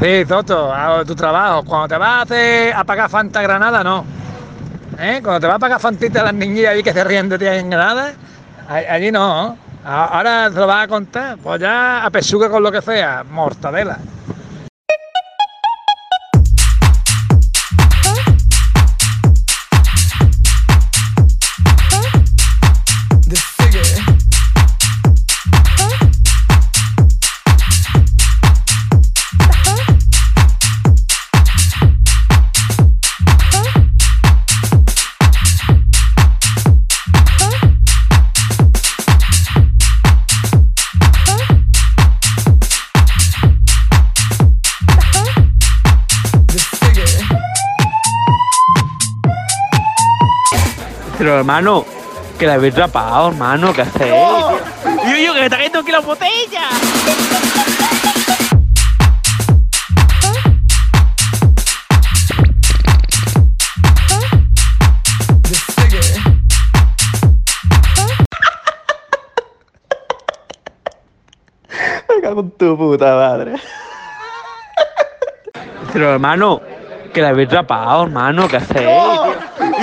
Sí, Toto, hago tu trabajo. Cuando te vas a, hacer, a pagar Fanta Granada, no. ¿Eh? Cuando te vas a pagar Fantita las niñillas ahí que se ríen de ti en Granada, allí no. Ahora te lo vas a contar. Pues ya a pesuque con lo que sea, mortadela. Pero hermano, que la habéis rapado, hermano, ¿qué hacéis? Yo, yo, que me está cayendo aquí la botella. Me cago en tu puta madre. Pero hermano, que la habéis rapado, hermano, ¿qué hacéis? Yo,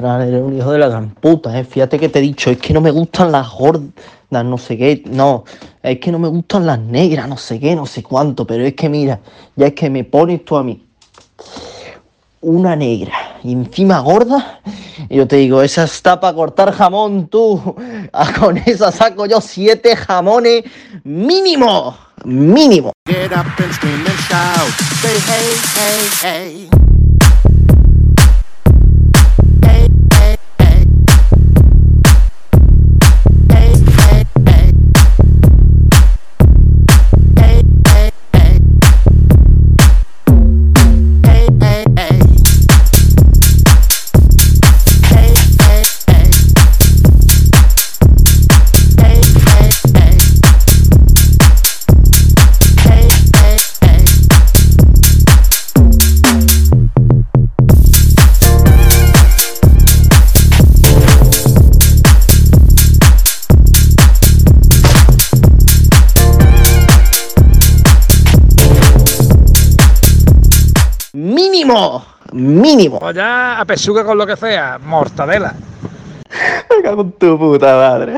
Fran, eres un hijo de la gran puta, eh. Fíjate que te he dicho, es que no me gustan las gordas, no sé qué, no, es que no me gustan las negras, no sé qué, no sé cuánto, pero es que mira, ya es que me pones tú a mí una negra y encima gorda, y yo te digo, esa está para cortar jamón tú, Ah, con esa saco yo siete jamones mínimo, mínimo. Mínimo, mínimo. Pues ya a pesuque con lo que sea, mortadela. Me cago en tu puta madre.